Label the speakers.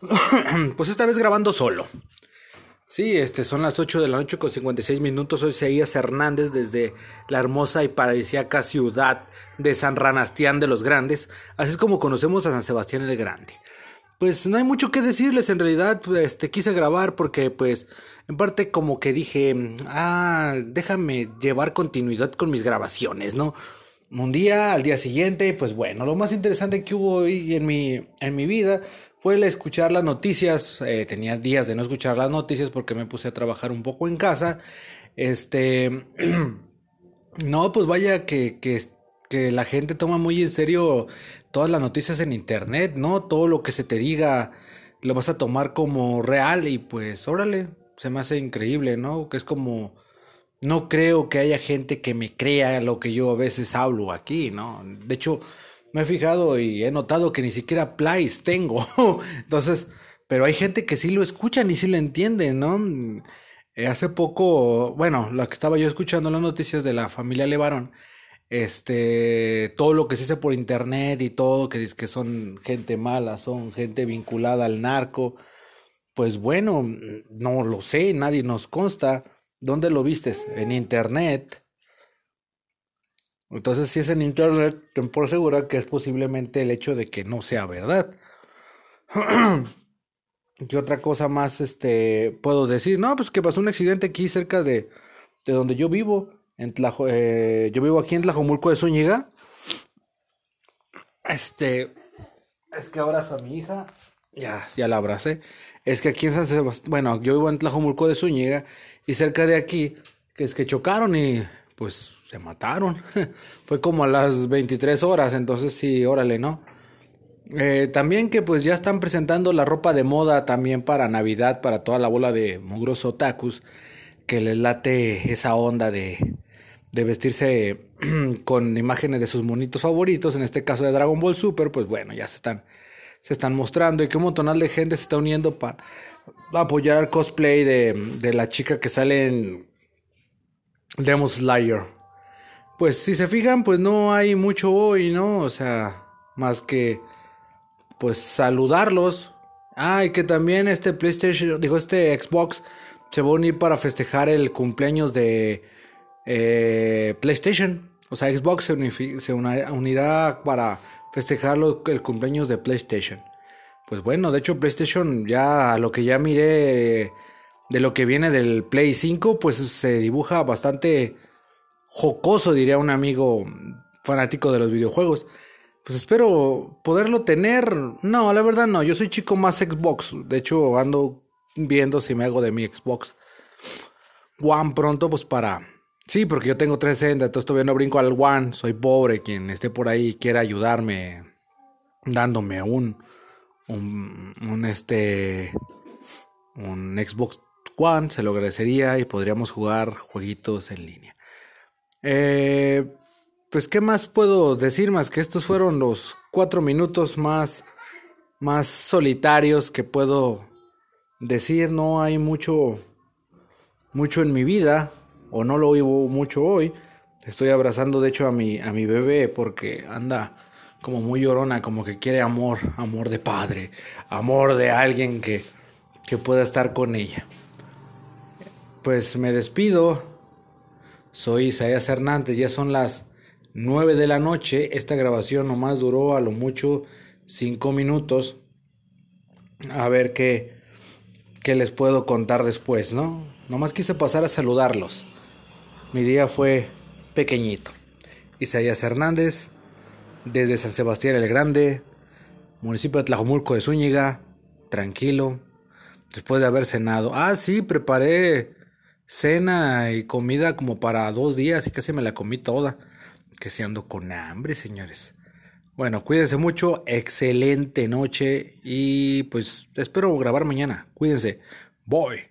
Speaker 1: pues esta vez grabando solo. Sí, este, son las 8 de la noche con 56 minutos. Soy Seguías Hernández desde la hermosa y paradisíaca ciudad de San Ranastián de los Grandes. Así es como conocemos a San Sebastián el Grande. Pues no hay mucho que decirles, en realidad, este, quise grabar porque, pues, en parte como que dije, ah, déjame llevar continuidad con mis grabaciones, ¿no? Un día, al día siguiente, pues bueno, lo más interesante que hubo hoy en mi, en mi vida fue el escuchar las noticias. Eh, tenía días de no escuchar las noticias porque me puse a trabajar un poco en casa. Este, no, pues vaya que, que, que la gente toma muy en serio todas las noticias en internet, ¿no? Todo lo que se te diga lo vas a tomar como real y pues órale, se me hace increíble, ¿no? Que es como no creo que haya gente que me crea lo que yo a veces hablo aquí, ¿no? De hecho, me he fijado y he notado que ni siquiera plays tengo. Entonces, pero hay gente que sí lo escucha y sí lo entiende, ¿no? Eh, hace poco, bueno, lo que estaba yo escuchando las noticias de la familia Levarón, este, todo lo que se hace por internet y todo, que dice que son gente mala, son gente vinculada al narco, pues bueno, no lo sé, nadie nos consta ¿Dónde lo vistes? En internet. Entonces, si es en internet, ten por segura que es posiblemente el hecho de que no sea verdad. ¿Qué otra cosa más este, puedo decir? No, pues que pasó un accidente aquí cerca de, de donde yo vivo. En eh, yo vivo aquí en Tlajomulco de Zúñiga. Este. Es que abrazo a mi hija. Ya, ya la abracé. Es que aquí en San Sebastián. Bueno, yo vivo en Tlajomulco de Zúñiga y cerca de aquí, que es que chocaron y pues se mataron. Fue como a las 23 horas, entonces sí, órale, ¿no? Eh, también que pues ya están presentando la ropa de moda también para Navidad, para toda la bola de mugrosos otakus, que les late esa onda de, de vestirse con imágenes de sus monitos favoritos, en este caso de Dragon Ball Super, pues bueno, ya se están, se están mostrando y que un montonal de gente se está uniendo para apoyar el cosplay de, de la chica que sale en Demon Slayer. Pues si se fijan, pues no hay mucho hoy, ¿no? O sea, más que pues saludarlos. Ah, y que también este PlayStation, digo, este Xbox se va a unir para festejar el cumpleaños de eh, PlayStation. O sea, Xbox se, se unirá para festejar el cumpleaños de PlayStation. Pues bueno, de hecho PlayStation ya lo que ya miré de lo que viene del Play 5, pues se dibuja bastante jocoso, diría un amigo fanático de los videojuegos. Pues espero poderlo tener. No, la verdad no, yo soy chico más Xbox. De hecho, ando viendo si me hago de mi Xbox One pronto, pues para... Sí, porque yo tengo 360, entonces todavía no brinco al One. Soy pobre, quien esté por ahí quiera ayudarme dándome un un, este un Xbox One, se lo agradecería y podríamos jugar jueguitos en línea. Eh, pues, ¿qué más puedo decir más que estos fueron los cuatro minutos más, más solitarios que puedo decir? No hay mucho, mucho en mi vida, o no lo vivo mucho hoy. Estoy abrazando, de hecho, a mi, a mi bebé porque anda como muy llorona, como que quiere amor, amor de padre, amor de alguien que, que pueda estar con ella. Pues me despido. Soy Isaías Hernández, ya son las 9 de la noche. Esta grabación nomás duró a lo mucho 5 minutos. A ver qué, qué les puedo contar después, ¿no? Nomás quise pasar a saludarlos. Mi día fue pequeñito. Isaías Hernández, desde San Sebastián el Grande, municipio de Tlajomulco de Zúñiga, tranquilo, después de haber cenado. Ah, sí, preparé cena y comida como para dos días y casi me la comí toda. Que se ando con hambre, señores. Bueno, cuídense mucho, excelente noche y pues espero grabar mañana. Cuídense. Voy.